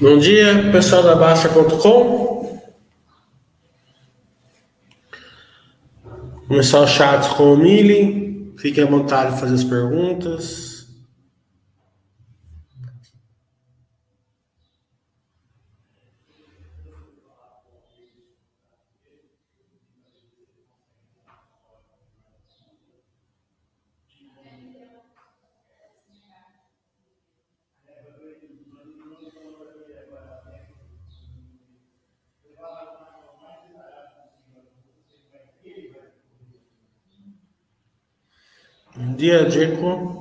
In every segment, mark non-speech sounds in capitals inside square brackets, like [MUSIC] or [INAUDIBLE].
Bom dia, pessoal da Baixa.com. Começar o chat com o Mili. Fiquem à vontade de fazer as perguntas. Bom dia, Diego.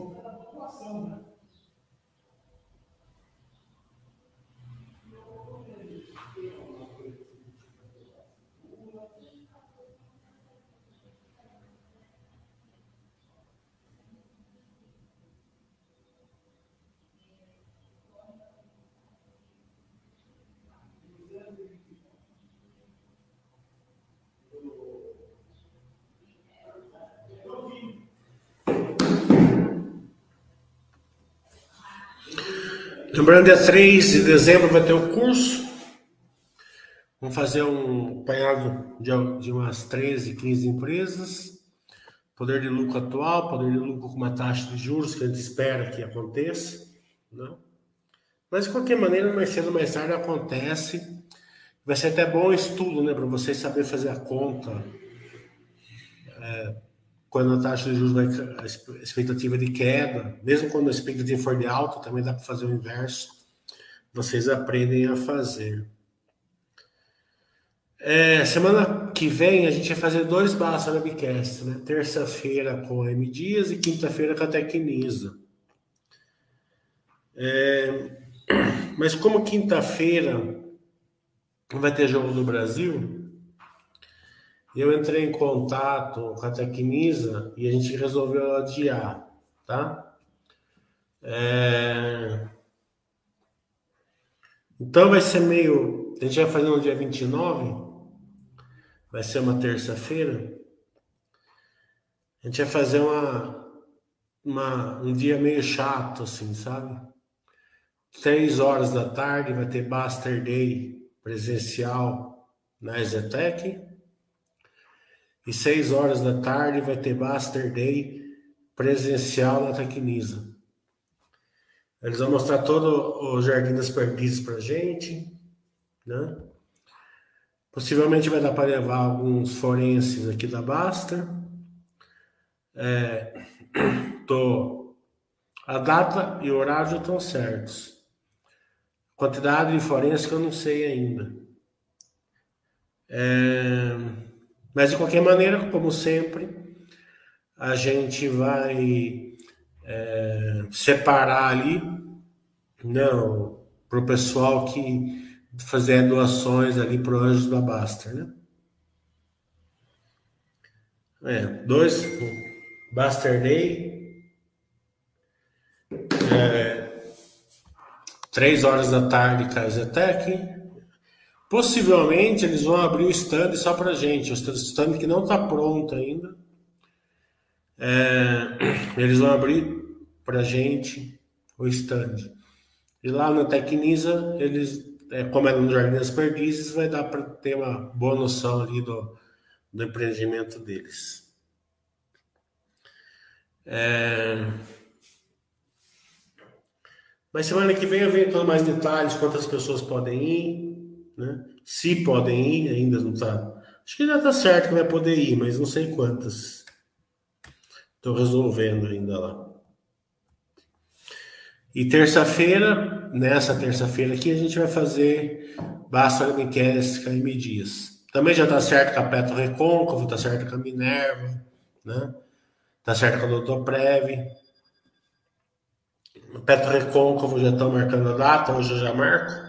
Lembrando, dia 3 de dezembro vai ter o curso. Vamos fazer um apanhado de, de umas 13, 15 empresas. Poder de lucro atual, poder de lucro com uma taxa de juros que a gente espera que aconteça. Né? Mas, de qualquer maneira, mais cedo ou mais tarde acontece. Vai ser até bom estudo, né? Para vocês saberem fazer a conta. É, quando a taxa de juros vai, a expectativa de queda, mesmo quando a expectativa for de alta, também dá para fazer o inverso. Vocês aprendem a fazer. É, semana que vem a gente vai fazer dois barras Webcast, né? Terça-feira com a M Dias e quinta-feira com a Tecnisa. É, mas como quinta-feira vai ter jogo do Brasil, eu entrei em contato com a Tecnisa e a gente resolveu adiar, tá? É... Então vai ser meio. A gente vai fazer no dia 29, vai ser uma terça-feira. A gente vai fazer uma, uma, um dia meio chato, assim, sabe? Três horas da tarde vai ter Baster Day presencial na Exetec. E seis horas da tarde vai ter Master Day presencial na Tecnisa. Eles vão mostrar todo o Jardim das Perdizes para gente, né? Possivelmente vai dar para levar alguns forenses aqui da Baster. É, [CLEARS THROAT] tô, a data e o horário estão certos. Quantidade de forenses eu não sei ainda. É, mas de qualquer maneira, como sempre, a gente vai é, separar ali, não, para o pessoal que fazer doações ali para o Anjos da Baster, né? É, dois, Baster Day, é, três horas da tarde, Kaisertech, Possivelmente eles vão abrir o stand só para gente, o stand que não está pronto ainda. É, [CLEARS THROAT] eles vão abrir para gente o stand. E lá na Tecnisa, eles, é, como é no Jardim das Perdizes, vai dar para ter uma boa noção ali do, do empreendimento deles. É... Mas semana que vem eu venho com mais detalhes, quantas pessoas podem ir, né? Se podem ir, ainda não está. Acho que já está certo que vai poder ir, mas não sei quantas. Estou resolvendo ainda lá. E terça-feira, nessa terça-feira aqui, a gente vai fazer Basta Gamecast KM Dias. Também já está certo com a Petro Recôncavo, está certo com a Minerva, né? Está certo com a Doutor Preve. Petro Recôncavo já estão marcando a data, hoje eu já marco.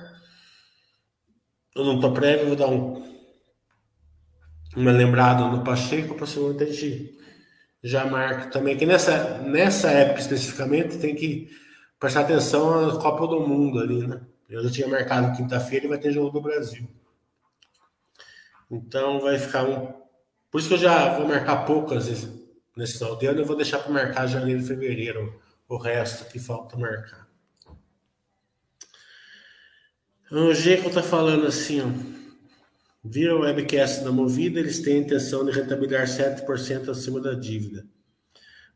Eu não tô prévio, vou dar um, uma lembrada no Pacheco, possivelmente a gente já marca também. Que nessa, nessa época especificamente tem que prestar atenção à Copa do Mundo ali, né? Eu já tinha marcado quinta-feira e vai ter jogo do Brasil. Então vai ficar um. Por isso que eu já vou marcar poucas nesse final de ano, eu vou deixar para marcar janeiro e fevereiro o resto que falta marcar. O Geco está falando assim, ó. Vira o webcast da Movida, eles têm a intenção de rentabilizar 7% acima da dívida.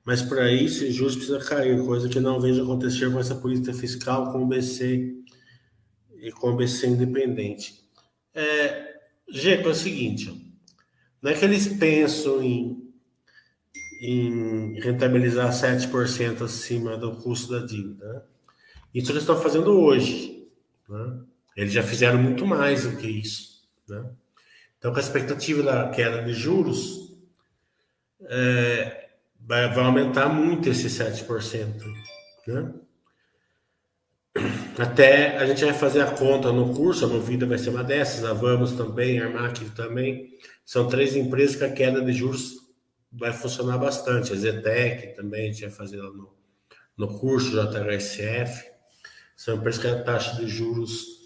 Mas para isso, o juros precisa cair, coisa que não vejo acontecer com essa política fiscal com o BC e com o BC independente. É, é o seguinte, não é que eles pensam em, em rentabilizar 7% acima do custo da dívida. Né? Isso eles estão fazendo hoje. Né? Eles já fizeram muito mais do que isso. Né? Então, com a expectativa da queda de juros, é, vai, vai, aumentar muito esse 7%. Né? Até a gente vai fazer a conta no curso, a Movida vai ser uma dessas, a Vamos também, a Armac também. São três empresas que a queda de juros vai funcionar bastante. A Zetec também, a gente vai fazer lá no, no curso, JHSF. São empresas que a taxa de juros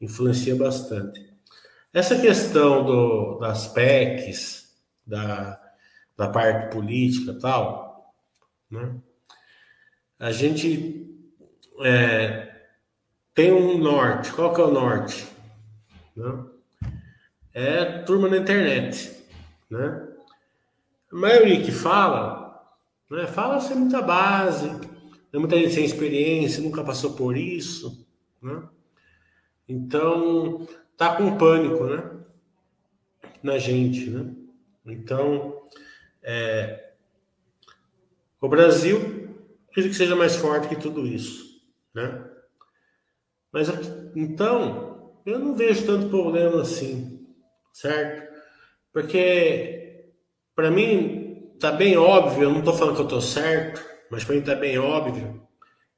influencia bastante. Essa questão do, das PECs, da, da parte política tal, né? a gente é, tem um norte. Qual que é o norte? Né? É turma na internet. Né? A maioria que fala, né, fala sem muita base, né, muita gente sem experiência, nunca passou por isso. Né? Então, tá com pânico, né? Na gente, né? Então, é, o Brasil acredito que seja mais forte que tudo isso, né? Mas então eu não vejo tanto problema assim, certo? Porque para mim tá bem óbvio, eu não estou falando que eu estou certo, mas para mim tá bem óbvio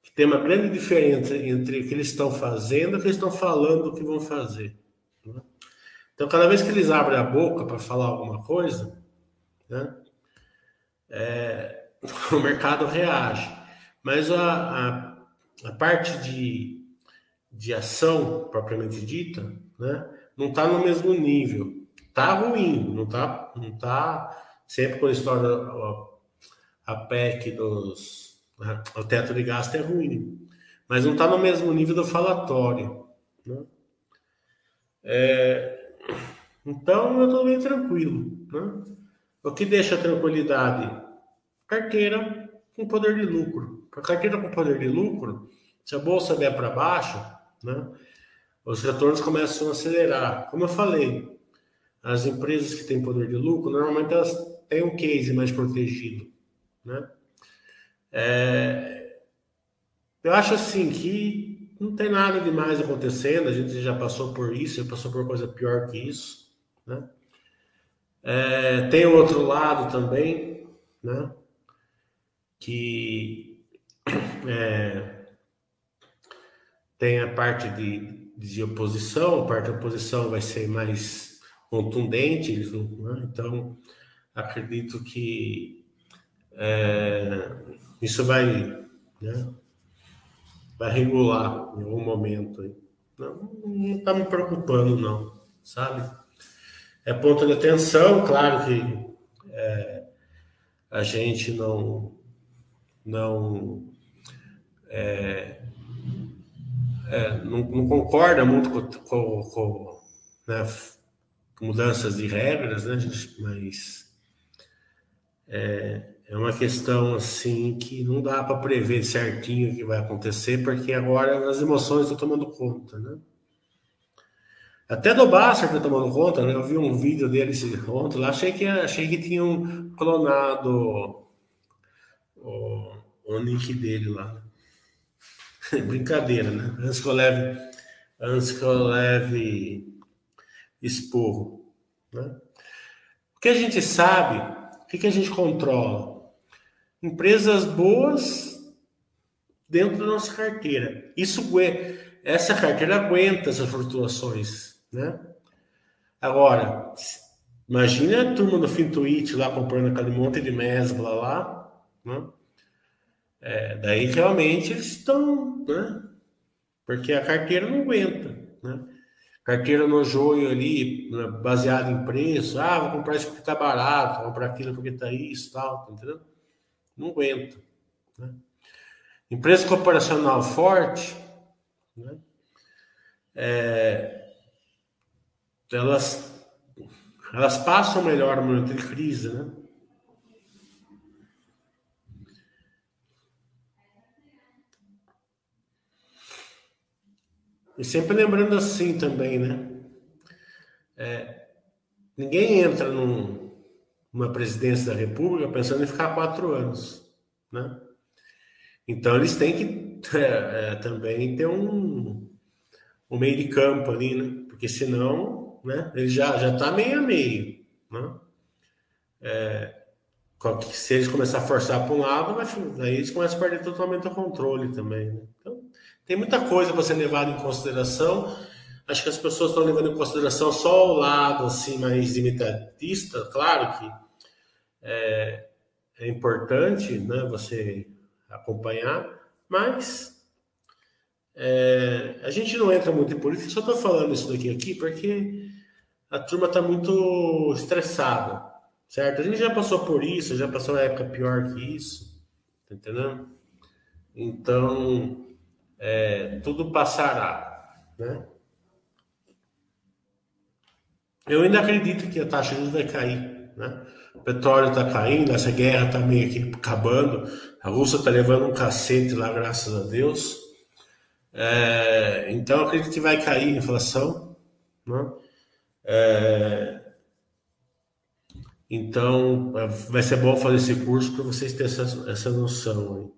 que tem uma grande diferença entre o que eles estão fazendo e o que eles estão falando que vão fazer. Né? Então, cada vez que eles abrem a boca para falar alguma coisa, né, é, [LAUGHS] o mercado reage. Mas a, a, a, parte de, de ação propriamente dita né, não está no mesmo nível. Está ruim, não está não tá, sempre estoura a, a PEC dos. Né, o teto de gasto é ruim, mas não está no mesmo nível do falatório. Né? É, então eu estou bem tranquilo. Né? O que deixa tranquilidade? Carteira com poder de lucro. A carteira com poder de lucro, se a bolsa vier para baixo, né, os retornos começam a acelerar. Como eu falei, as empresas que têm poder de lucro, normalmente elas têm um case mais protegido. Né? É, eu acho assim que não tem nada demais acontecendo, a gente já passou por isso, já passou por coisa pior que isso, né? É, tem o outro lado também, né? Que [COUGHS] é, tem a parte de, de oposição, a parte da oposição vai ser mais contundente, né? então acredito que é, isso vai, né? vai regular em algum momento. Não, não está me preocupando, não, sabe? É ponto de atenção, claro que é, a gente não, não, é, é, não, não, concorda muito com, com, com né, mudanças de regras, né, gente? Mas é, é uma questão assim que não dá para prever certinho o que vai acontecer, porque agora as emoções estão tomando conta, né? Até do Basta está tomando conta, né? Eu vi um vídeo dele ontem lá, achei que, achei que tinham clonado o, o nick dele lá. [LAUGHS] Brincadeira, né? Antes que eu leve, antes que eu leve esporro, né? O que a gente sabe, o que a gente controla? Empresas boas dentro da nossa carteira. Isso essa carteira aguenta essas flutuações, né? Agora, imagina a turma do Fintuit lá comprando aquele monte de mesbla lá, né? É, daí realmente eles estão, né? Porque a carteira não aguenta, né? Carteira no joio ali, né? baseado em preço. Ah, vou comprar isso porque tá barato, vou comprar aquilo porque tá isso, tal, tá entendendo? Não aguenta. Né? Empresa corporacional forte, né? é, elas, elas passam melhor no momento de crise, né? E sempre lembrando assim também, né? É, ninguém entra num, numa presidência da República pensando em ficar quatro anos, né? Então eles têm que [LAUGHS] é, é, também ter um, um meio de campo ali, né? Porque senão, né? Ele já já está meio a meio, né? É, se eles começar a forçar para um lado, aí eles começam a perder totalmente o controle também. Né? Então, tem muita coisa para ser levada em consideração. Acho que as pessoas estão levando em consideração só o lado assim mais imediatista. Claro que é, é importante, né? Você acompanhar, mas é, a gente não entra muito em política. Só estou falando isso daqui aqui porque a turma está muito estressada, certo? A gente já passou por isso, já passou uma época pior que isso, tá entendendo? Então, é, tudo passará, né? Eu ainda acredito que a taxa de juros vai cair, né? O petróleo está caindo, essa guerra está meio que acabando, a Rússia está levando um cacete lá, graças a Deus. É, então, acredito que vai cair a inflação, né? É, então, vai ser bom fazer esse curso para vocês terem essa, essa noção.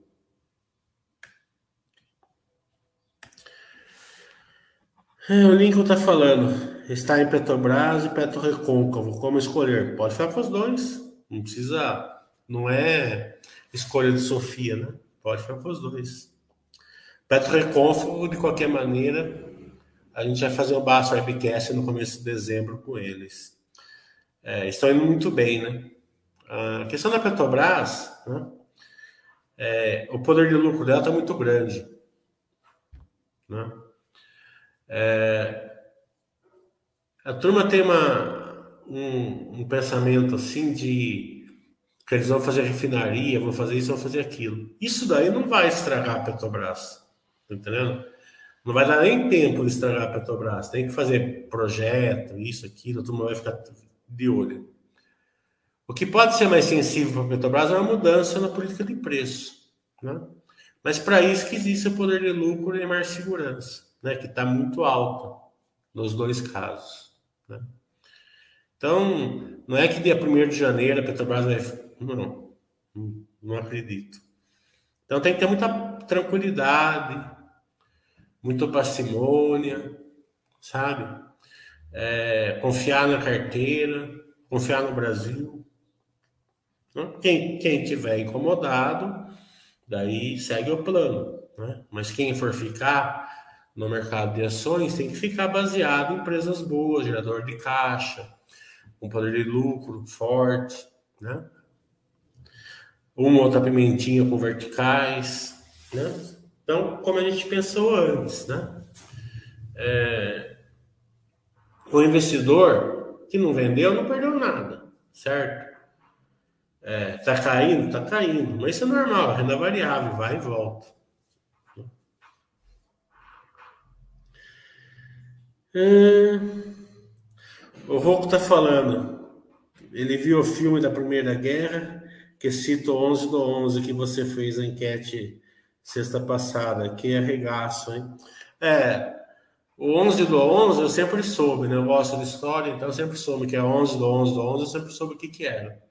Aí. É, o Lincoln está falando, está em Petrobras e Petro Recôncavo, como escolher? Pode ficar com os dois, não precisa, não é escolha de Sofia, né? Pode ficar com os dois. Petro Recôncavo, de qualquer maneira, a gente vai fazer um Baço Webcast no começo de dezembro com eles. É, estão indo muito bem, né? A questão da Petrobras, né? É, o poder de lucro dela está muito grande, né? É, a turma tem uma, um, um, pensamento assim de que eles vão fazer refinaria, vão fazer isso, vão fazer aquilo. Isso daí não vai estragar a Petrobras, tá entendendo? Não vai dar nem tempo de estragar a Petrobras. Tem que fazer projeto, isso, aquilo, a turma vai ficar de olho. O que pode ser mais sensível para a Petrobras é uma mudança na política de preço, né? Mas para isso que existe o poder de lucro e mais segurança né, que está muito alta nos dois casos. Né? Então, não é que dia 1 de janeiro a Petrobras vai. Não, não acredito. Então tem que ter muita tranquilidade, muita parcimônia, sabe? É, confiar na carteira, confiar no Brasil. Quem, quem tiver incomodado, daí segue o plano. Né? Mas quem for ficar, no mercado de ações tem que ficar baseado em empresas boas, gerador de caixa, com poder de lucro forte, né? Uma outra pimentinha com verticais, né? Então, como a gente pensou antes, né? É... O investidor que não vendeu não perdeu nada, certo? É, tá caindo, tá caindo, mas isso é normal, renda variável, vai e volta. Hum, o Rocco está falando. Ele viu o filme da Primeira Guerra, que cita o 11 do 11 que você fez a enquete sexta passada. Que arregaço, hein? É, o 11 do 11 eu sempre soube, né? Eu gosto de história, então eu sempre soube que é 11 do 11 do 11, eu sempre soube o que que era.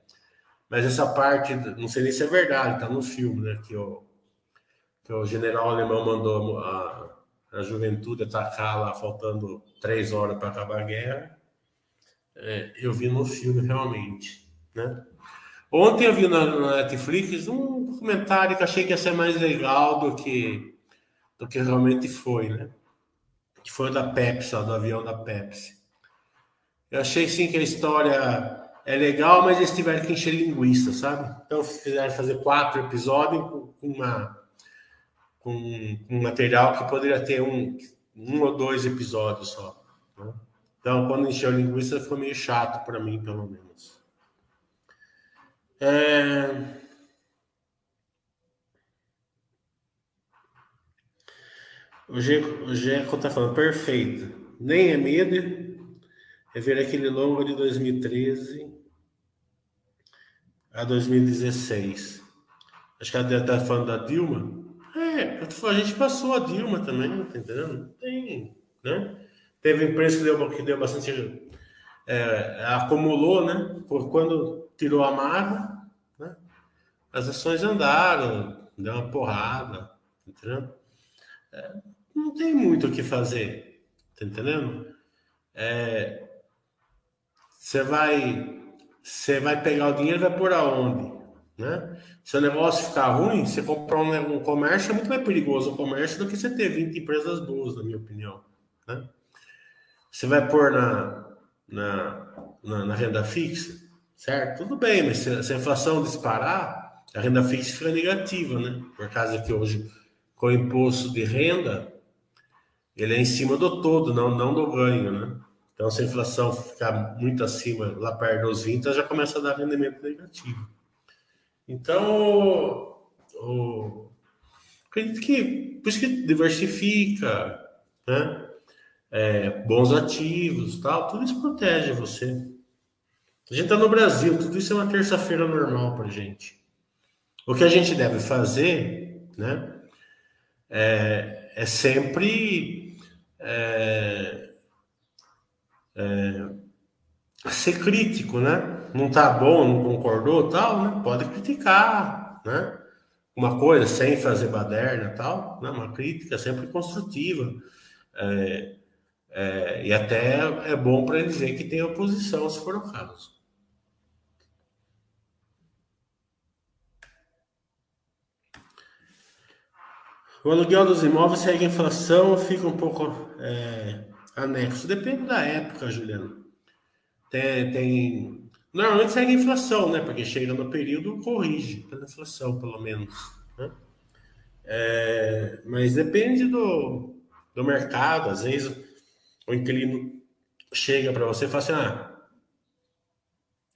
Mas essa parte, não sei nem se é verdade, tá no filme, né? Que o, que o general alemão mandou a, a juventude atacar lá, faltando três horas para acabar a guerra. É, eu vi no filme realmente, né? Ontem eu vi na, na, Netflix um documentário que achei que ia ser mais legal do que do que realmente foi, né? Que foi o da Pepsi, ó, do avião da Pepsi. Eu achei sim que a história é legal, mas eles tiveram que encher linguiça, sabe? Então fizeram fazer quatro episódios com uma com um material que poderia ter um, um ou dois episódios só. Né? Então, quando encheu a linguiça, ficou meio chato para mim, pelo menos. É... O Geco está falando, perfeito. Nem é medo. É ver aquele longo de 2013 a 2016. Acho que ela está falando da Dilma. É, a gente passou a Dilma também, entendendo? Tem, né? Teve empresa que deu, que deu bastante. É, acumulou, né? Por quando tirou a marra, né? As ações andaram, deu uma porrada, entendeu? É, não tem muito o que fazer, tá entendendo? É, você vai, você vai pegar o dinheiro vai por aonde? Né? Se o negócio ficar ruim, você comprar um, um, comércio é muito mais perigoso o comércio do que você ter 20 empresas boas, na minha opinião. Né? Você vai pôr na, na, na, na, renda fixa, certo? Tudo bem, mas se, se, a inflação disparar, a renda fixa fica negativa, né? Por causa que hoje, com o imposto de renda, ele é em cima do todo, não, não do ganho, né? Então, se a inflação ficar muito acima, lá perto dos 20, já começa a dar rendimento negativo. Então, o, acredito que por isso que diversifica, né? É, bons ativos, tal, tudo isso protege você. A gente está no Brasil, tudo isso é uma terça-feira normal para gente. O que a gente deve fazer, né? É, é sempre é, é, ser crítico, né? Não tá bom, não concordou, tal, né? Pode criticar, né? Uma coisa sem fazer baderna, tal, né? Uma crítica sempre construtiva. É, é, e até é bom para dizer que tem oposição, se for o caso. O aluguel dos imóveis segue a inflação, fica um pouco é, anexo. Depende da época, Juliano. Tem, tem Normalmente segue a inflação, né? Porque chega no período, corrige pela inflação, pelo menos. Né? É, mas depende do, do mercado. Às vezes o inquilino chega para você e fala assim: ah,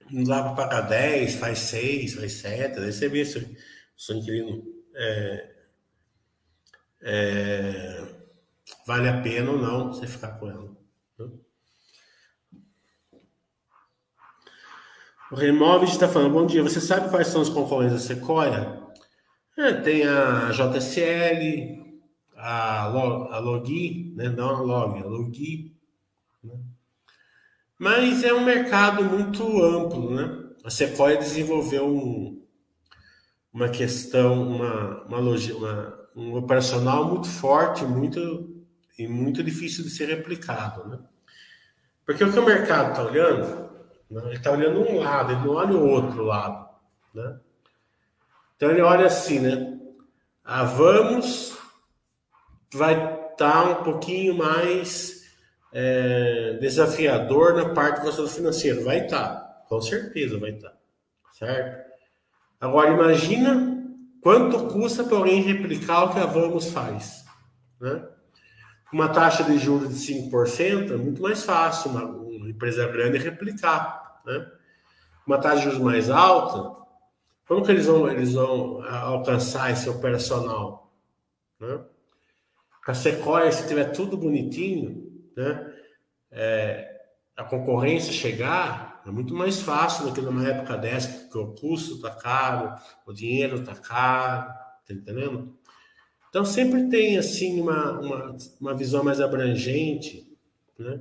não dá para pagar 10, faz 6, faz 7. Aí você vê se o seu inquilino é, é, vale a pena ou não você ficar com ela. Né? O Remóveis está falando, bom dia, você sabe quais são os concorrentes da Sequoia? É, tem a JSL, a, Log, a Logi, né? não a Log, a Logi. Né? Mas é um mercado muito amplo, né? A Sequoia desenvolveu um, uma questão, uma, uma, uma, um operacional muito forte, muito e muito difícil de ser replicado, né? Porque o que o mercado está olhando né? Ele está olhando um lado, ele não olha o outro lado. Né? Então ele olha assim, né? Ah, vamos vai estar tá um pouquinho mais é, desafiador na parte do resultado financeiro. Vai estar, tá, com certeza vai estar. Tá, certo? Agora imagina quanto custa para alguém replicar o que a Vamos faz. Né? Uma taxa de juros de 5% é muito mais fácil uma empresa grande replicar né? Uma taxa de juros mais alta, como que eles vão, eles vão alcançar esse operacional? Né? A Sequoia, se tiver tudo bonitinho, né? É, a concorrência chegar é muito mais fácil do que numa época dessa, que o custo está caro, o dinheiro está caro, tá entendendo? Então sempre tem assim uma, uma, uma visão mais abrangente, né?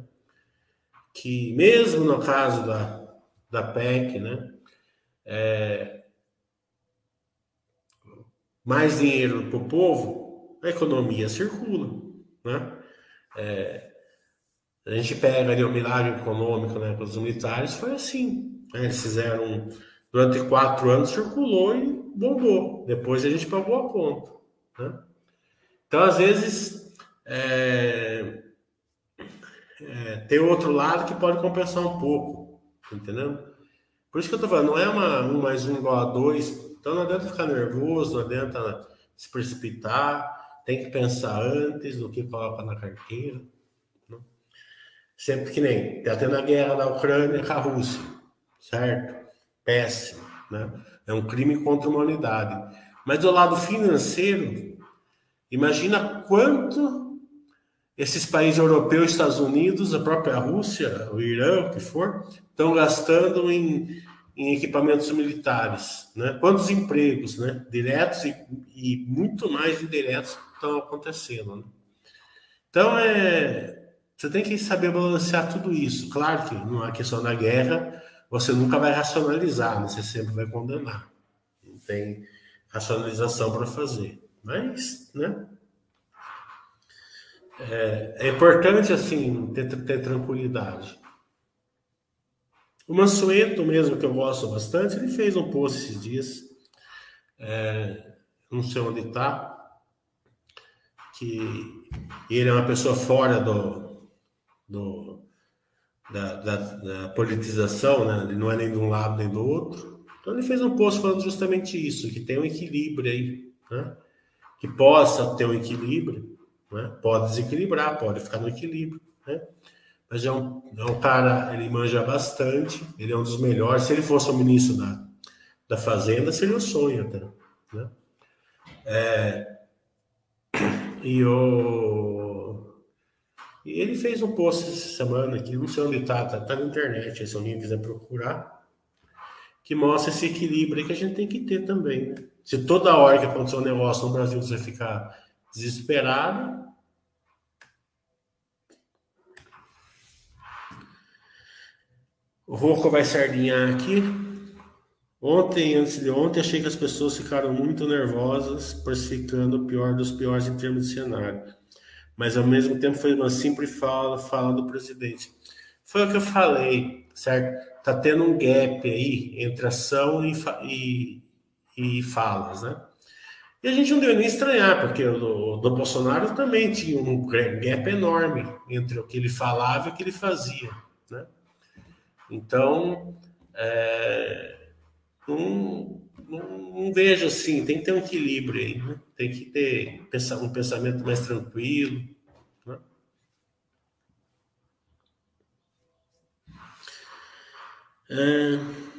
Que mesmo no caso da, da PEC, né? É, mais dinheiro para o povo, a economia circula, né? É, a gente pega ali o milagre econômico, né, para os militares, foi assim. Né? Eles fizeram, durante quatro anos, circulou e bombou. Depois a gente pagou a conta. Né? Então, às vezes, é, é, tem outro lado que pode compensar um pouco. Entendendo? Por isso que eu tô falando, não é uma, um mais um igual a dois. Então não adianta ficar nervoso, não adianta se precipitar, tem que pensar antes do que coloca na carteira. Né? Sempre que nem tá tendo a guerra da Ucrânia com a Rússia, certo? Péssimo, né? É um crime contra a humanidade. Mas do lado financeiro, imagina quanto esses países europeus, Estados Unidos, a própria Rússia, o Irã, o que for, estão gastando em, em equipamentos militares, né? Quantos empregos, né? Diretos e, e muito mais indiretos estão acontecendo. Né? Então é, você tem que saber balancear tudo isso. Claro que numa questão da guerra, você nunca vai racionalizar, né? você sempre vai condenar. Não tem racionalização para fazer. Mas, né? É, é importante, assim, ter, ter tranquilidade. O Mansueto mesmo, que eu gosto bastante, ele fez um post esses dias, é, não sei onde está, que ele é uma pessoa fora do, do da, da, da, politização, né? ele não é nem de um lado nem do outro. Então ele fez um post falando justamente isso, que tem um equilíbrio aí, né? que possa ter um equilíbrio, né? pode desequilibrar, pode ficar no equilíbrio. Né? Mas é um, é um cara, ele manja bastante, ele é um dos melhores. Se ele fosse o ministro da, da Fazenda, seria um sonho até. Né? É, e, o, e ele fez um post essa semana aqui, não sei onde está, tá, tá na internet, se alguém quiser procurar, que mostra esse equilíbrio que a gente tem que ter também. Né? Se toda hora que acontecer um negócio no Brasil você ficar desesperado, O Rocco vai sardinhar aqui. Ontem, antes de ontem, achei que as pessoas ficaram muito nervosas, precificando o pior dos piores em termos de cenário. Mas ao mesmo tempo foi uma simples fala, fala do presidente. Foi o que eu falei, certo? Tá tendo um gap aí entre ação e, e, e falas, né? E a gente não deu nem estranhar, porque o do Bolsonaro também tinha um gap enorme entre o que ele falava e o que ele fazia, né? Então, é, não, não, não, vejo assim, tem que ter um equilíbrio aí, né? tem que ter um pensamento mais tranquilo. Né? É...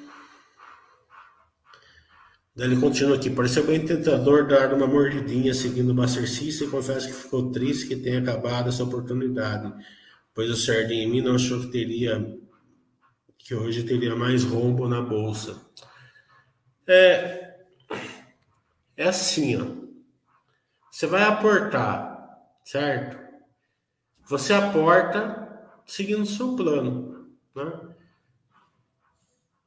Ele continua aqui. Pareceu bem tentador dar uma mordidinha seguindo o Buster e confesso que ficou triste que tenha acabado essa oportunidade, pois o Sardinha em mim não achou que teria que hoje teria mais rombo na bolsa. É, é assim, ó. Você vai aportar, certo? Você aporta seguindo o seu plano, né?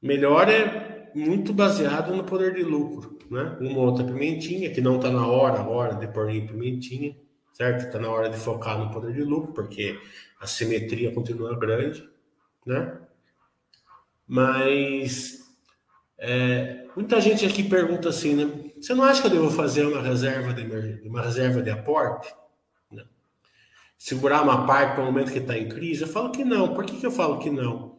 Melhor é muito baseado no poder de lucro, né? Uma outra pimentinha, que não está na hora agora de pôr em pimentinha, certo? Está na hora de focar no poder de lucro, porque a simetria continua grande, né? Mas é, muita gente aqui pergunta assim, né? Você não acha que eu devo fazer uma reserva de uma reserva de aporte? Né? Segurar uma parte para o momento que está em crise? Eu falo que não. Por que, que eu falo que não?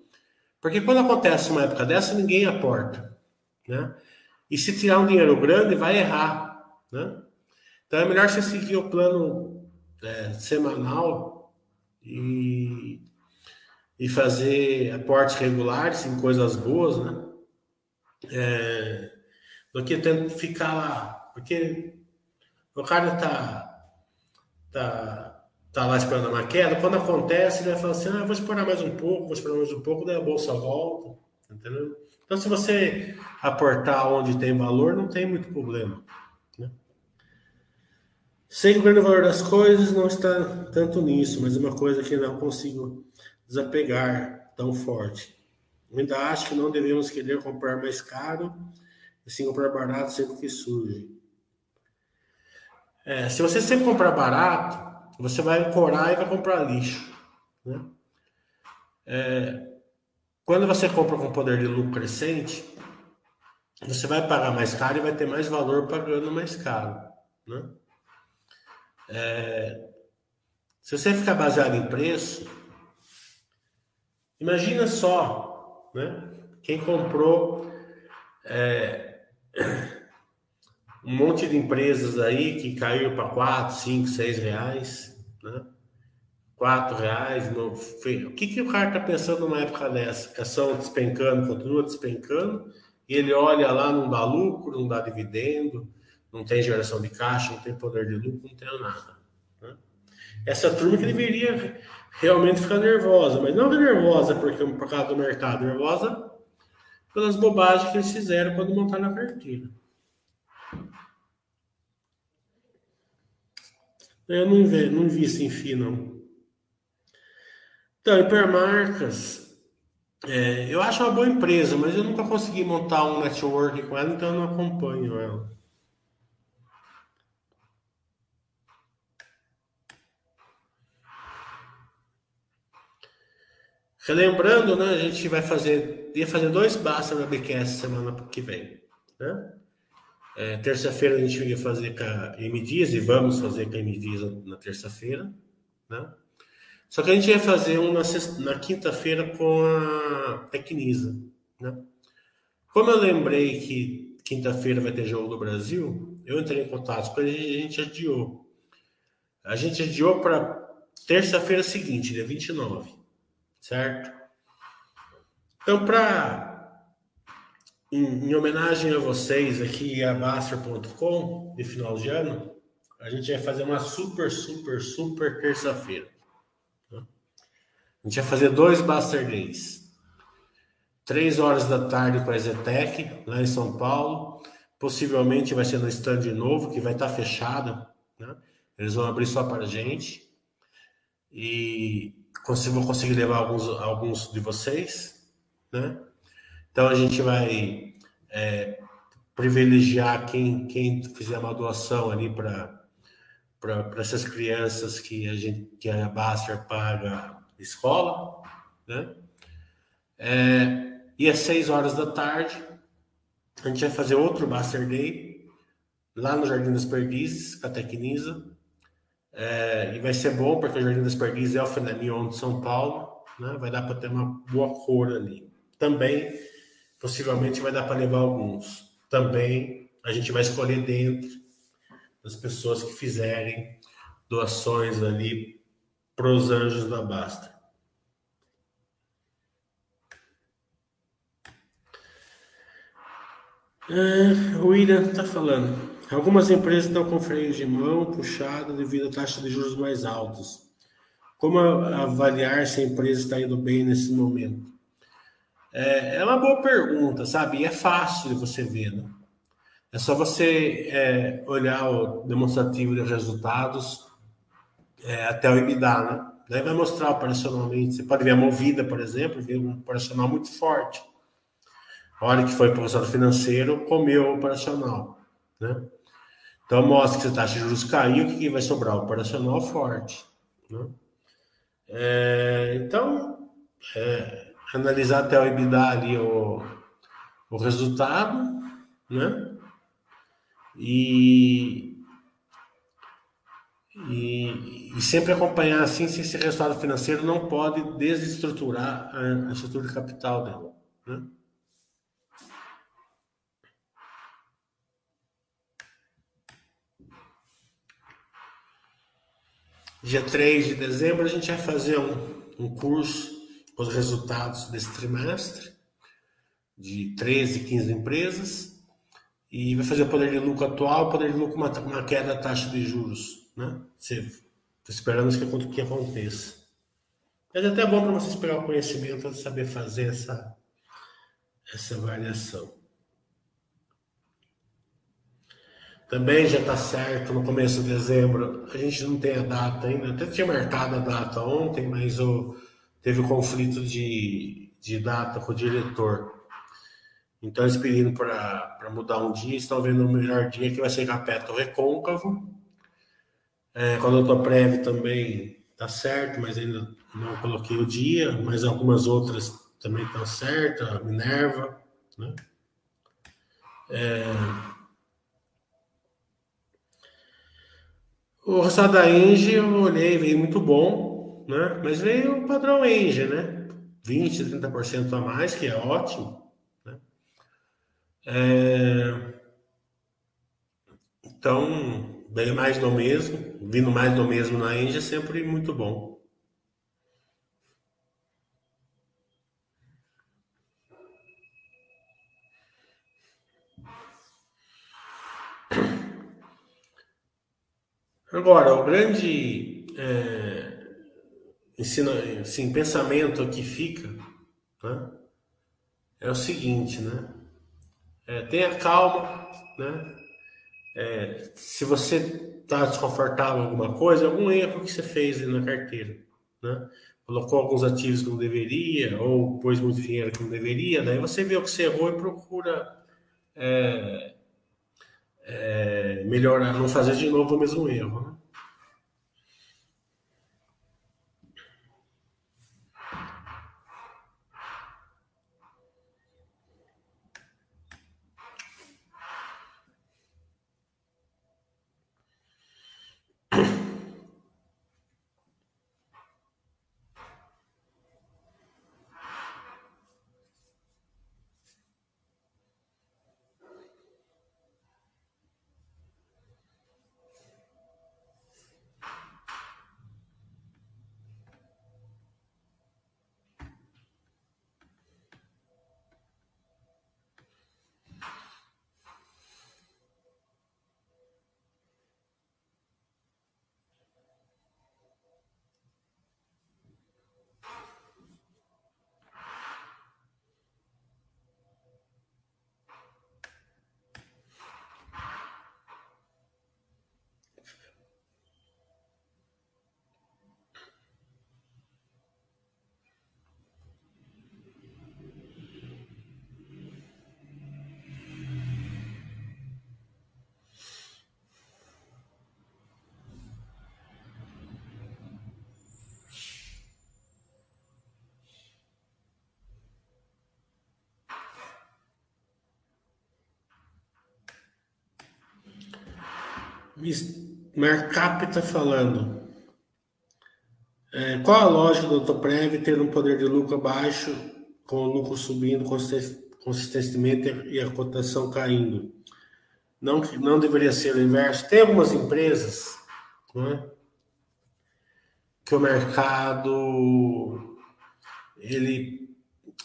Porque quando acontece uma época dessa, ninguém aporta, né? E se tirar um dinheiro grande, vai errar, né? Então é melhor você seguir o plano é, semanal e e fazer aportes regulares em coisas boas, né? É, do que tendo ficar lá, porque o cara tá, tá, tá lá esperando uma queda, quando acontece, ele vai falar assim, ah, vou esperar mais um pouco, vou esperar mais um pouco, daí a bolsa volta, entendeu? Então, se você aportar onde tem valor, não tem muito problema. Né? Sei que o grande valor das coisas não está tanto nisso, mas uma coisa que não consigo desapegar tão forte. Ainda acho que não devemos querer comprar mais caro e sim comprar barato sempre que surge. É, se você sempre comprar barato, você vai ancorar e vai comprar lixo. Né? É, quando você compra com poder de lucro crescente, você vai pagar mais caro e vai ter mais valor pagando mais caro. Né? É, se você ficar baseado em preço, Imagina só, né? Quem comprou é, um monte de empresas aí que caiu para 4, 5, 6 reais, né? 4 reais. Não, o que, que o cara está pensando numa época dessa? Ação despencando, continua despencando, e ele olha lá, não dá lucro, não dá dividendo, não tem geração de caixa, não tem poder de lucro, não tem nada. Né? essa turma que deveria realmente ficar nervosa, mas não nervosa porque por causa do mercado, nervosa pelas bobagens que eles fizeram quando montaram a carteira. Eu não vi, não vi isso em FI, não. Então, hipermarcas, é, eu acho uma boa empresa, mas eu nunca consegui montar um network com ela, então eu não acompanho ela. Relembrando, né, a gente vai fazer, ia fazer dois Basta na BQS semana que vem, né? É, terça-feira a gente ia fazer com a M Dias e vamos fazer com a M Dias na terça-feira, né? Só que a gente ia fazer um na, na quinta-feira com a Tecnisa, né? Como eu lembrei que quinta-feira vai ter jogo do Brasil, eu entrei em contato com ele e a gente adiou. A gente adiou para terça-feira seguinte, dia 29 certo? Então, para em, em, homenagem a vocês aqui a Baster.com de final de ano, a gente vai fazer uma super, super, super terça-feira. Tá? A gente vai fazer dois Baster Days. Três horas da tarde com a Zetec, lá em São Paulo. Possivelmente vai ser no stand novo, que vai estar fechado. Né? Eles vão abrir só para a gente. E vou conseguir levar alguns, alguns de vocês, né? Então a gente vai é, privilegiar quem, quem fizer uma doação ali para para essas crianças que a gente que a Baster paga escola, né? É, e às seis horas da tarde a gente vai fazer outro Baster Day lá no Jardim das Perdizes, com a Tecnisa, é, e vai ser bom, porque o Jardim das Perdizes é o Fenamion de São Paulo, né? vai dar para ter uma boa cor ali. Também, possivelmente, vai dar para levar alguns. Também, a gente vai escolher dentro das pessoas que fizerem doações ali para os anjos da Basta. É, o William está falando. Algumas empresas estão com freios de mão puxado devido à taxa de juros mais altos. Como avaliar se a empresa está indo bem nesse momento? É, é uma boa pergunta, sabe? E é fácil de você ver. Né? É só você é, olhar o demonstrativo de resultados é, até o EBITDA, né? Daí vai mostrar operacionalmente. Você pode ver a Movida, por exemplo, ver um operacional muito forte. A hora que foi para o resultado financeiro, comeu o operacional. Né? Então mostra que a taxa de juros caiu, o que, que vai sobrar? O operacional forte. Né? É, então, é, analisar até o EBITDA ali o, o resultado, né? E, e, e, sempre acompanhar assim se esse resultado financeiro não pode desestruturar a, a estrutura de capital dela. Né? Dia 3 de dezembro, a gente vai fazer um, um curso os resultados desse trimestre, de 13, 15 empresas, e vai fazer o poder de lucro atual, o poder de lucro, uma, uma queda da taxa de juros. Né? Estou esperando que, que aconteça. Mas é até bom para vocês pegar o conhecimento de saber fazer essa, essa variação. Também já está certo no começo de dezembro. A gente não tem a data ainda. Até tinha marcado a data ontem, mas o, teve um conflito de, de data com o diretor. Então eles pediram para mudar um dia, estão vendo o melhor dia que vai ser Capeto Recôncavo. É, com a doutor Preve também está certo, mas ainda não coloquei o dia, mas algumas outras também estão certas, a Minerva, né? É, O roçado da Enge, eu olhei, veio muito bom, né? Mas veio o padrão Enge, né? 20, 30% a mais, que é ótimo. Né? É... Então, veio mais do mesmo, vindo mais do mesmo na Enge é sempre muito bom. Agora, o grande, é, ensina, assim, pensamento que fica, né? É o seguinte, né? É, tenha calma, né? É, se você está desconfortável alguma coisa, algum erro que você fez na carteira, né? Colocou alguns ativos que não deveria, ou pôs muito dinheiro que não deveria, daí você vê o que você errou e procura é, é, melhorar, não fazer de novo o mesmo erro. Né? Está falando. É, qual a lógica do Autoprev ter um poder de lucro baixo, com o lucro subindo consistentemente e a cotação caindo? Não, não deveria ser o inverso. Tem algumas empresas é? que o mercado ele,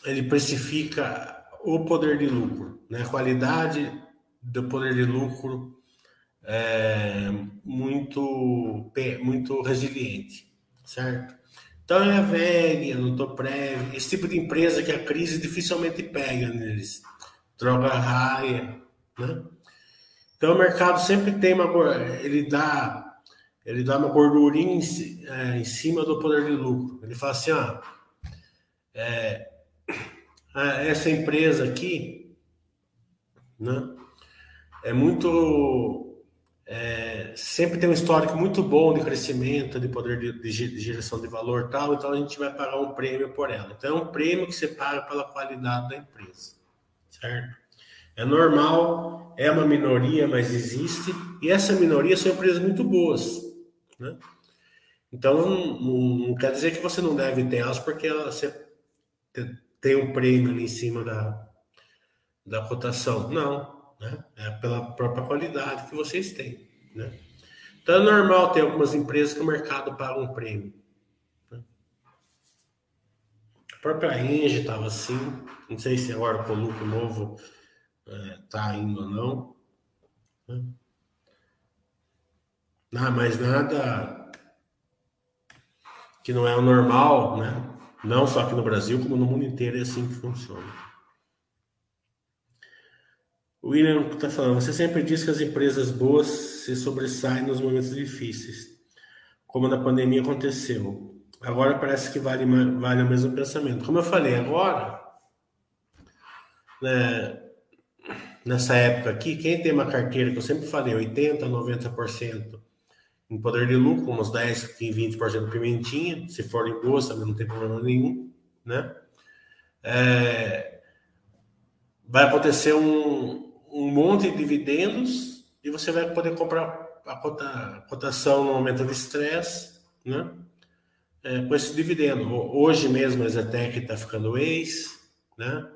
ele precifica o poder de lucro, né? a qualidade do poder de lucro é, muito, muito resiliente, certo? Então é a não tô prévio, esse tipo de empresa que a crise dificilmente pega neles, droga raia, né? Então o mercado sempre tem uma, ele dá, ele dá uma gordurinha em, é, em cima do poder de lucro. Ele fala assim, ó, é, essa empresa aqui, né? É muito é, sempre tem um histórico muito bom de crescimento, de poder de, de, de geração de valor tal, então a gente vai pagar um prêmio por ela. Então é um prêmio que você paga pela qualidade da empresa, certo? É normal, é uma minoria, mas existe, e essa minoria são empresas muito boas, né? Então não, não quer dizer que você não deve ter elas porque você tem um prêmio ali em cima da, da cotação. Não, né? É pela própria qualidade que vocês têm, né? Então é normal ter algumas empresas que o mercado paga um prêmio. Né? A própria Engie estava assim, não sei se agora com o lucro novo está é, indo ou não. Né? Não, mas nada que não é o normal, né? Não só aqui no Brasil, como no mundo inteiro é assim que funciona. William está falando, você sempre diz que as empresas boas se sobressaem nos momentos difíceis, como na pandemia aconteceu. Agora parece que vale, vale o mesmo pensamento. Como eu falei, agora, né, nessa época aqui, quem tem uma carteira que eu sempre falei, 80%, 90% em poder de lucro, uns 10, 15, 20% pimentinha, se for em bolsa, não tem problema nenhum, né? É, vai acontecer um, um monte de dividendos e você vai poder comprar a, cota, a cotação no momento de estresse, né? É, com esse dividendo. Hoje mesmo a Zetec está ficando ex, né?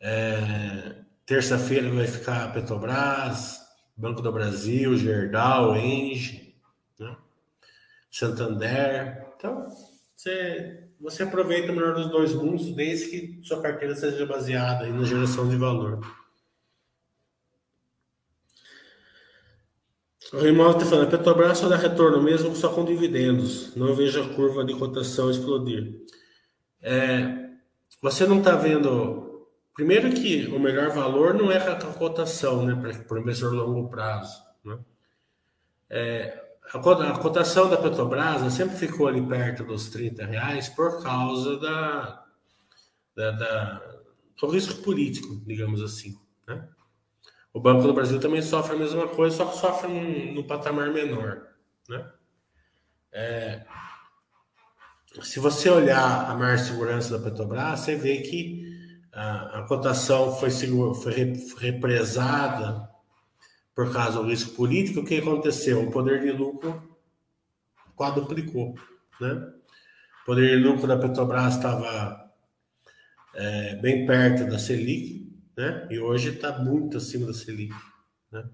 É, Terça-feira vai ficar a Petrobras, Banco do Brasil, Gerdau, Enge, né? Santander. Então, você, você aproveita o melhor dos dois mundos, desde que sua carteira seja baseada na geração de valor. O imóvel está falando, a Petrobras só dá retorno mesmo só com dividendos. Não vejo a curva de cotação explodir. É, você não está vendo. Primeiro que o melhor valor não é a cotação, né? Para o investidor longo prazo. Né? É, a cotação da Petrobras sempre ficou ali perto dos 30 reais por causa da, da, da do risco político, digamos assim. Né? O Banco do Brasil também sofre a mesma coisa, só que sofre num, num patamar menor. Né? É, se você olhar a maior segurança da Petrobras, você vê que a, a cotação foi, foi represada por causa do risco político. O que aconteceu? O poder de lucro quadruplicou. Né? O poder de lucro da Petrobras estava é, bem perto da Selic, né? E hoje está muito acima da Selic, né?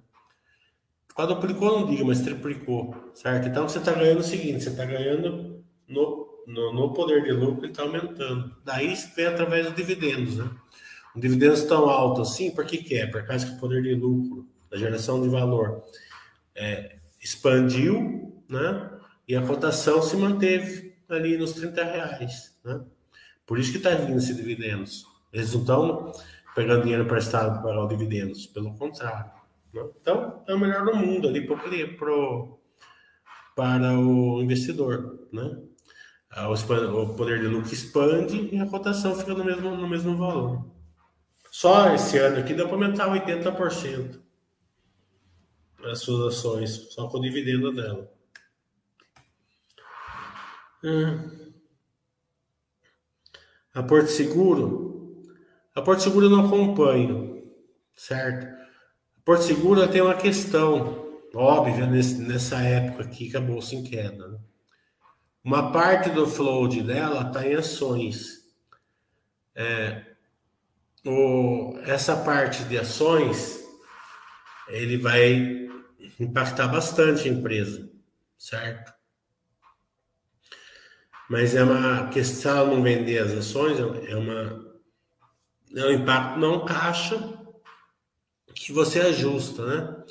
Quadruplicou, não diga, mas triplicou, certo? Então você está ganhando o seguinte: você está ganhando no, no, no, poder de lucro, ele está aumentando. Daí vem através dos dividendos, né? Um dividendos tão alto assim, por que, que é? Por causa que o poder de lucro, da geração de valor, é, expandiu, né? E a cotação se manteve ali nos 30 reais, né? Por isso que está vindo esses dividendos. Eles não estão pegando dinheiro emprestado para os dividendos, pelo contrário. Né? Então, é o melhor do mundo ali para, pro, para o investidor. Né? Ah, o poder de lucro expande e a cotação fica no mesmo, no mesmo valor. Só esse ano aqui deu para aumentar 80% as suas ações, só com o dividendo dela. Hum. A Porto Seguro a Porto Seguro eu não acompanho, certo? A Porto Seguro tem uma questão óbvia nesse, nessa época aqui que a bolsa em queda. Né? Uma parte do float dela está em ações. É, o, essa parte de ações ele vai impactar bastante a empresa, certo? Mas é uma questão, se ela não vender as ações, é uma é um impacto não caixa que você ajusta, né?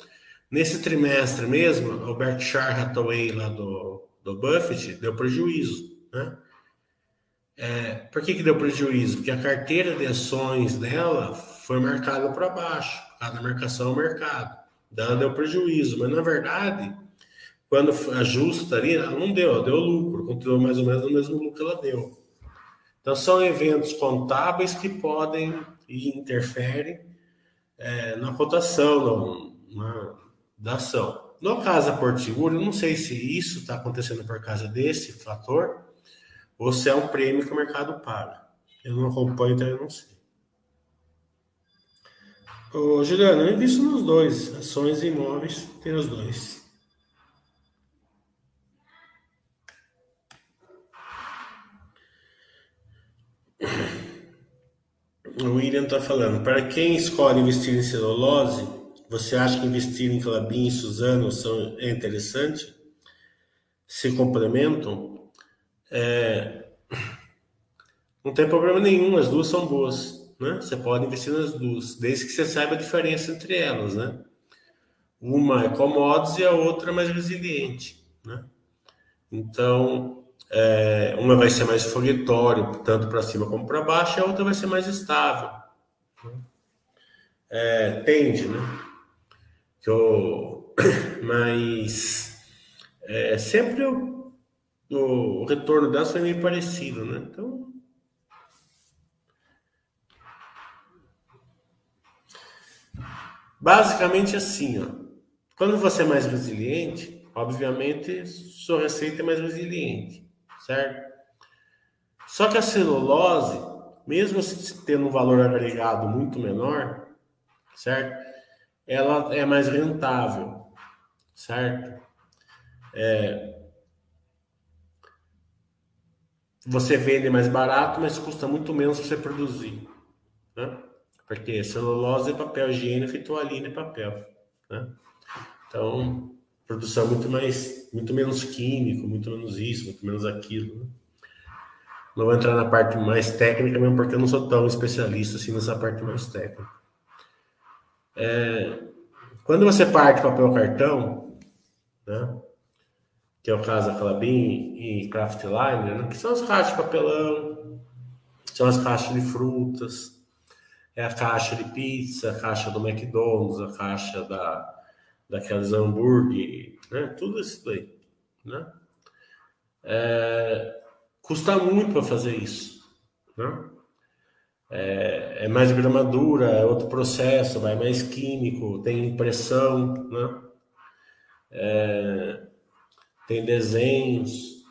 Nesse trimestre mesmo, o Berkshire Hathaway lá do, do Buffett deu prejuízo, né? É, por que, que deu prejuízo? Porque a carteira de ações dela foi marcada para baixo, cada marcação mercado. Ela deu prejuízo, mas na verdade, quando ajusta ali, ela não deu, deu lucro, continuou mais ou menos no mesmo lucro que ela deu. Então, são eventos contábeis que podem e interferem é, na cotação na, da ação. No caso da Porto Seguro, eu não sei se isso está acontecendo por causa desse fator ou se é um prêmio que o mercado paga. Eu não acompanho, então eu não sei. Ô, Juliano, eu invisto nos dois, ações e imóveis, tem os dois. O William está falando, para quem escolhe investir em celulose, você acha que investir em Clabin e Suzano são, é interessante? Se complementam? É, não tem problema nenhum, as duas são boas. Né? Você pode investir nas duas, desde que você saiba a diferença entre elas. Né? Uma é commodities e a outra é mais resiliente. Né? Então, é, uma vai ser mais foguetório, tanto para cima como para baixo, e a outra vai ser mais estável. É, tende, né? Que eu, [COUGHS] mas é, sempre o, o retorno delas foi meio parecido, né? Então. Basicamente assim, ó. Quando você é mais resiliente, obviamente sua receita é mais resiliente certo? Só que a celulose, mesmo tendo um valor agregado muito menor, certo? Ela é mais rentável, certo? É... Você vende mais barato, mas custa muito menos você produzir, né? Porque celulose é papel higiênico e toalina é papel, né? Então, produção muito mais, muito menos químico, muito menos isso, muito menos aquilo. Né? Não vou entrar na parte mais técnica mesmo, porque eu não sou tão especialista assim nessa parte mais técnica. É, quando você parte papel cartão, né? que é o caso da Clabin e Craftliner, né? que são as caixas de papelão, são as caixas de frutas, é a caixa de pizza, a caixa do McDonald's, a caixa da, daquelas hambúrguer, né? tudo isso daí. Né? É, custa muito para fazer isso. Né? É, é, mais gramadura, é outro processo, vai mais químico, tem impressão, né? É, tem desenhos.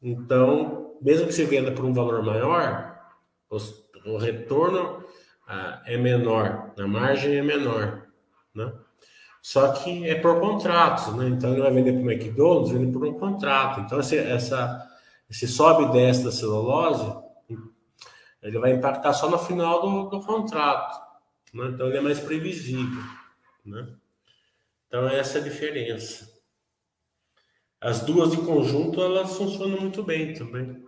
Então, mesmo que você venda por um valor maior, o retorno ah, é menor, a margem é menor, né? Só que é por contratos, né? Então ele vai vender para o McDonald's, vende por um contrato. Então esse, essa, esse sobe e desce da celulose, ele vai impactar só no final do, do contrato. Né? Então ele é mais previsível, né? Então essa é a diferença. As duas em conjunto elas funcionam muito bem também.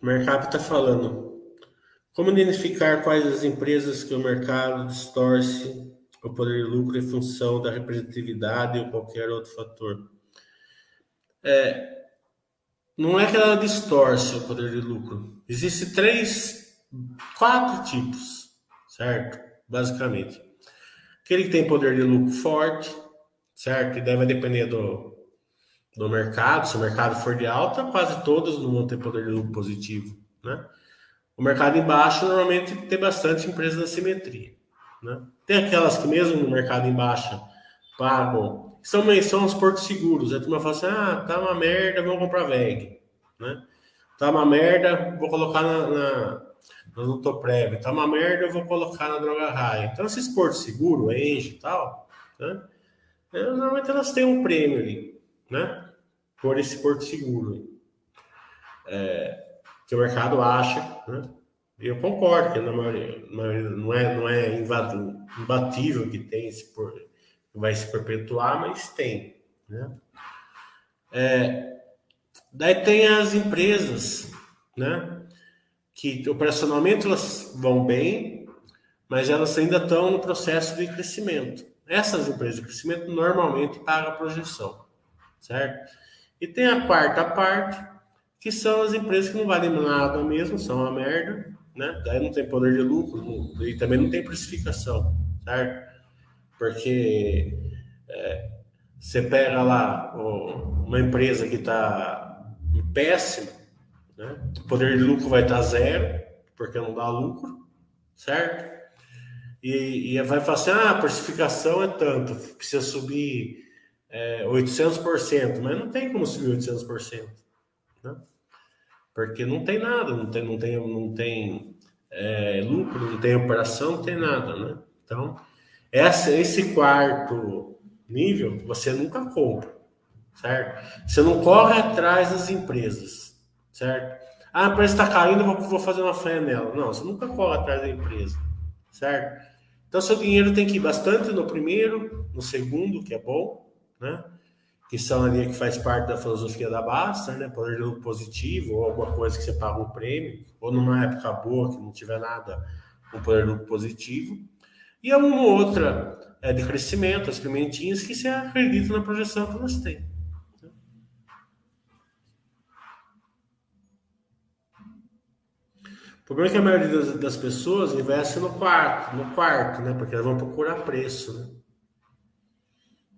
O mercado está falando. Como identificar quais as empresas que o mercado distorce o poder de lucro em função da representatividade ou qualquer outro fator? É, não é que ela distorce o poder de lucro. Existem três, quatro tipos, certo? Basicamente. Aquele que tem poder de lucro forte, certo? E deve depender do, do mercado, se o mercado for de alta, quase todas não vão ter poder de lucro positivo, né? O mercado em baixo normalmente tem bastante empresas da simetria, né? Tem aquelas que mesmo no mercado em baixa pagam, são, são os portos seguros, a turma fala assim, ah, tá uma merda, vamos comprar VEG, né? Tá uma merda, vou colocar na, na, na Lutoprev, tá uma merda, eu vou colocar na Droga Raia. Então esses portos seguros, Engie e tal, né? É, normalmente elas têm um prêmio ali, né? Por esse porto seguro. É, que o mercado acha, né? Eu concordo que na maioria, não é, não é imbatível que tem esse vai se perpetuar, mas tem, né? É, daí tem as empresas, né? Que operacionalmente elas vão bem, mas elas ainda estão no processo de crescimento. Essas empresas de crescimento normalmente pagam a projeção, certo? E tem a quarta parte, que são as empresas que não valem nada mesmo, são uma merda, né? Daí não tem poder de lucro e também não tem precificação, certo? Porque é, você pega lá uma empresa que está péssima, né? O poder de lucro vai estar tá zero, porque não dá lucro, certo? E, e vai falar assim, ah, a precificação é tanto, precisa subir é, 800%, mas não tem como subir 800%, né? Porque não tem nada, não tem, não tem, não tem é, lucro, não tem operação, não tem nada, né? Então, essa, esse quarto nível você nunca compra, certo? Você não corre atrás das empresas, certo? Ah, a empresa está caindo, vou, vou fazer uma fé nela. Não, você nunca corre atrás da empresa, certo? Então, seu dinheiro tem que ir bastante no primeiro, no segundo, que é bom, né? Que são ali que faz parte da filosofia da Basta, né? Poder de lucro positivo, ou alguma coisa que você paga um prêmio, ou numa época boa que não tiver nada com poder de lucro positivo. E alguma outra é, de crescimento, as pimentinhas, que você acredita na projeção que elas têm. O problema é que a maioria das, das pessoas investe no quarto, no quarto, né? Porque elas vão procurar preço, né?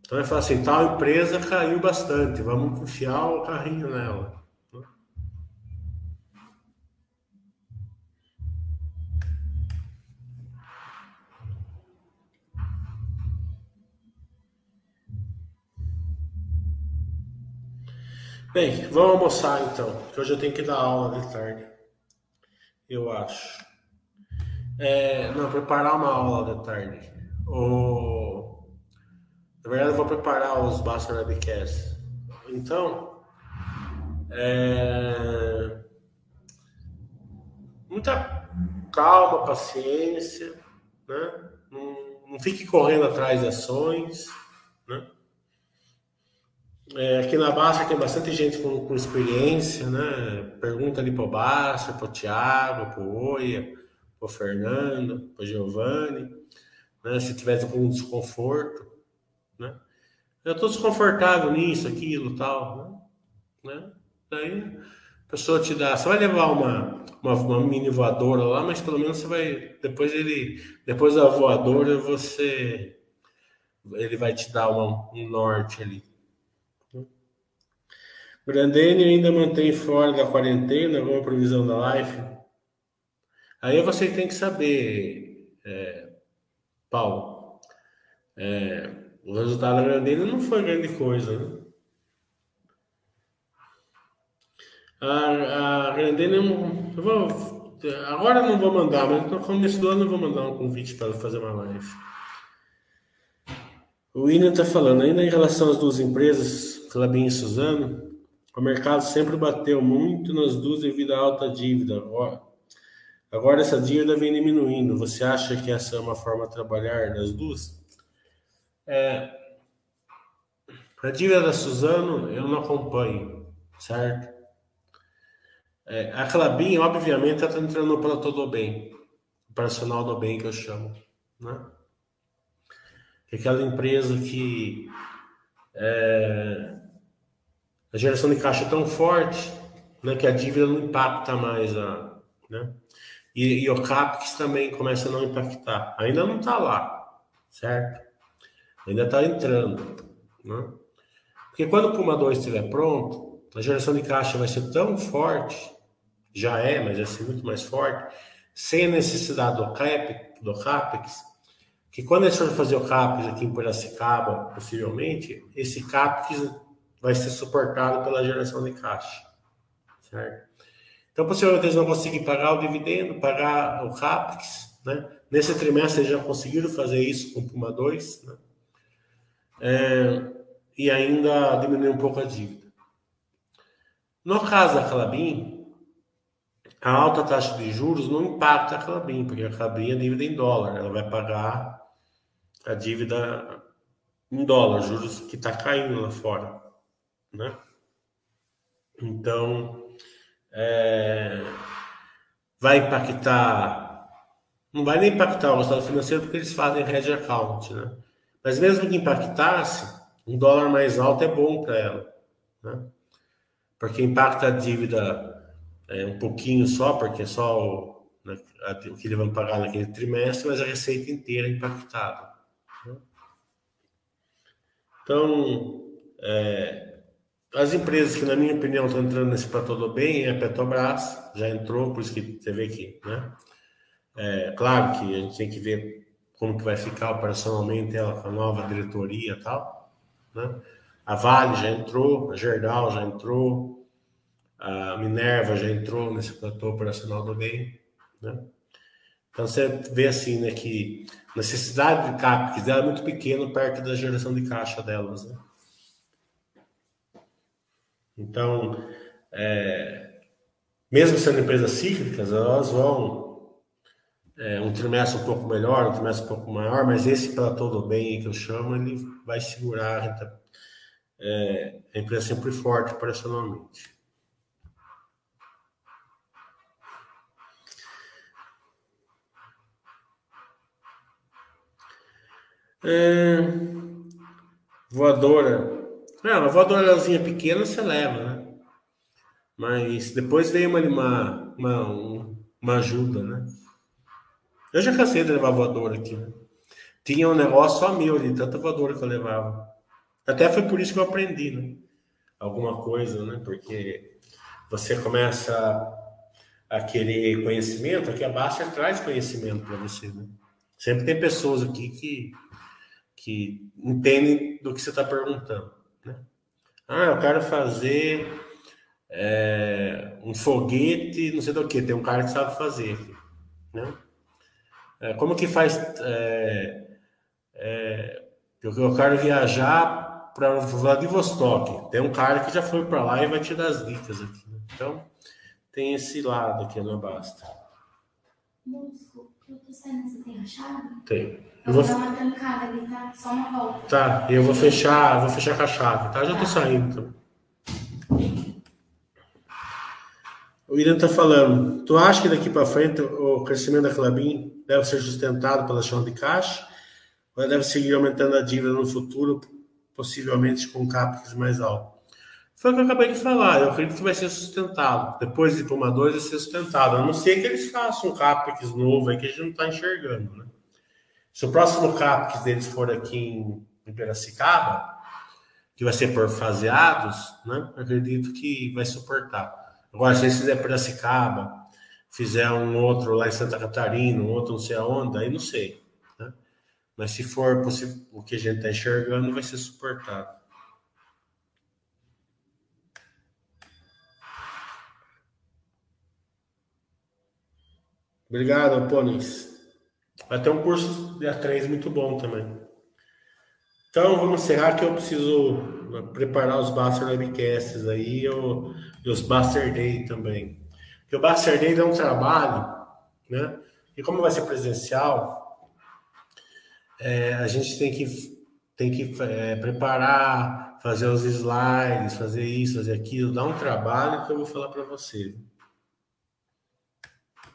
Então ele fala assim, tal empresa caiu bastante, vamos enfiar o carrinho nela. Bem, vamos almoçar então, que hoje eu tenho que dar aula de tarde. Eu acho. É, não, preparar uma aula de tarde. O... Na verdade, eu vou preparar os Basta Webcasts. Então, é... muita calma, paciência, né? Não, não fique correndo atrás de ações, né? É, aqui na Basta tem bastante gente com, com experiência, né? Pergunta ali para o Basta, para o Thiago, para o Oia, o Fernando, o Giovanni, né? Se tivesse algum desconforto, né? Eu estou desconfortável nisso, aquilo, tal, né? né? Daí a pessoa te dá, você vai levar uma, uma, uma, mini voadora lá, mas pelo menos você vai, depois ele, depois da voadora você, ele vai te dar uma, um norte ali. Grandene ainda mantém fora da quarentena alguma previsão da live? Aí você tem que saber, é, Paulo. É, o resultado Grandene não foi grande coisa, né? A, a Grandene, eu vou, agora não vou mandar, mas no começo do ano eu vou mandar um convite para fazer uma live. O William está falando, ainda em relação às duas empresas, Clabin e Suzano, o mercado sempre bateu muito nas duas devido à alta dívida. Agora, agora essa dívida vem diminuindo. Você acha que essa é uma forma de trabalhar das duas? É, a dívida da Suzano eu não acompanho, certo? É, a Clabin, obviamente, está entrando para todo bem, operacional do bem que eu chamo, né? Aquela empresa que é, a geração de caixa é tão forte né, que a dívida não impacta mais a. Né? E, e o CAPEX também começa a não impactar. Ainda não está lá, certo? Ainda está entrando. Né? Porque quando o Puma 2 estiver pronto, a geração de caixa vai ser tão forte, já é, mas vai ser muito mais forte, sem a necessidade do CAPEX, do CAPEX que quando eles forem fazer o CAPEX aqui em Piracicaba, possivelmente, esse CAPEX vai ser suportado pela geração de caixa. Certo? Então, possivelmente eles não conseguem pagar o dividendo, pagar o CAPEX. Né? Nesse trimestre eles já conseguiram fazer isso com o Puma 2. Né? É, e ainda diminuir um pouco a dívida. No caso da Calabim, a alta taxa de juros não impacta a Calabim, porque a Calabim é dívida em dólar, ela vai pagar a dívida em dólar, juros que está caindo lá fora né? Então, é, vai impactar, não vai nem impactar o resultado financeiro porque eles fazem hedge account, né? Mas mesmo que impactasse, um dólar mais alto é bom para ela, né? Porque impacta a dívida é, um pouquinho só, porque é só o, né, o que eles vão pagar naquele trimestre, mas a receita inteira é impactada. Né? Então, é, as empresas que, na minha opinião, estão entrando nesse platô do bem é a Petrobras, já entrou, por isso que você vê aqui, né? É, claro que a gente tem que ver como que vai ficar operacionalmente ela com a nova diretoria e tal, né? A Vale já entrou, a Gerdau já entrou, a Minerva já entrou nesse platô operacional do bem, né? Então você vê assim, né, que necessidade de CAPEX dela é muito pequena perto da geração de caixa delas, né? Então, é, mesmo sendo empresas cíclicas, elas vão é, um trimestre um pouco melhor, um trimestre um pouco maior, mas esse para todo bem que eu chamo, ele vai segurar a, é, a empresa sempre forte operacionalmente. É, voadora é, uma voadorazinha pequena você leva, né? Mas depois veio uma, uma, uma, uma ajuda, né? Eu já cansei de levar voadora aqui. Tinha um negócio só meu ali, tanta voadora que eu levava. Até foi por isso que eu aprendi, né? Alguma coisa, né? Porque você começa a querer conhecimento, aqui abaixo traz conhecimento para você, né? Sempre tem pessoas aqui que, que entendem do que você está perguntando. Né? Ah, eu quero fazer é, um foguete, não sei do que, tem um cara que sabe fazer. Né? É, como que faz. É, é eu quero viajar para Vladivostok. Tem um cara que já foi para lá e vai te dar as dicas aqui. Né? Então, tem esse lado aqui, não basta. Não, desculpa, eu tô saindo, você tem a chave? Tem. Eu vou dar uma trancada ali, tá? Só uma volta. Tá, eu vou fechar, vou fechar com a chave, tá? Já tô tá. saindo. Então. O William está falando, tu acha que daqui para frente o crescimento da Clabin deve ser sustentado pela chão de caixa? Ou deve seguir aumentando a dívida no futuro, possivelmente com CAPEX mais alto? Foi o que eu acabei de falar, eu acredito que vai ser sustentado. Depois de tomar dois, vai ser sustentado. A não ser que eles façam um CAPEX novo aí que a gente não está enxergando, né? Se o próximo CAPEX deles for aqui em, em Piracicaba, que vai ser por faseados, né? Acredito que vai suportar. Agora, se eles fizer Piracicaba, fizer um outro lá em Santa Catarina, um outro não sei aonde, aí não sei. Né? Mas se for o que a gente está enxergando, vai ser suportado. Obrigado, Pônis. Vai ter um curso de A3 muito bom também. Então, vamos encerrar que eu preciso preparar os Baster Webcasts aí e os Baster Day também. Porque o Baster Day é um trabalho, né? E como vai ser presencial, é, a gente tem que, tem que é, preparar, fazer os slides, fazer isso, fazer aquilo, dá um trabalho que eu vou falar para você.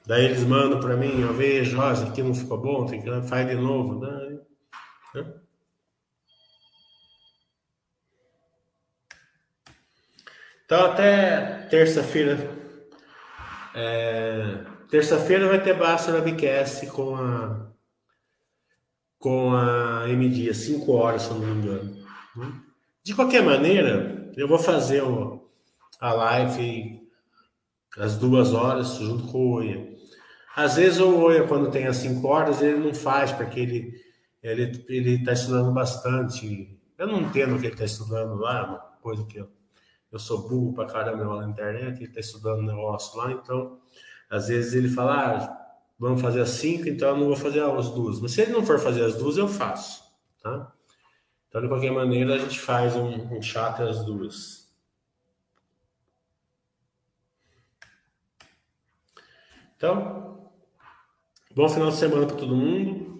Daí eles mandam para mim, eu vejo, ó, isso aqui não ficou bom, tem que faz de novo. Né? Então até terça-feira. É, terça-feira vai ter Basta Webcast com a com a MD, às 5 horas, se não me engano. Né? De qualquer maneira, eu vou fazer o, a live às duas horas junto com o Oia. Às vezes o Oia, quando tem as 5 horas, ele não faz, porque ele ele ele está estudando bastante. Eu não entendo o que ele está estudando lá, uma coisa que eu, eu sou burro pra caramba lá na internet, ele está estudando negócio lá, então às vezes ele fala, ah, vamos fazer as 5, então eu não vou fazer as duas. Mas se ele não for fazer as duas, eu faço, tá? Então, de qualquer maneira, a gente faz um, um às duas. Então, bom final de semana para todo mundo.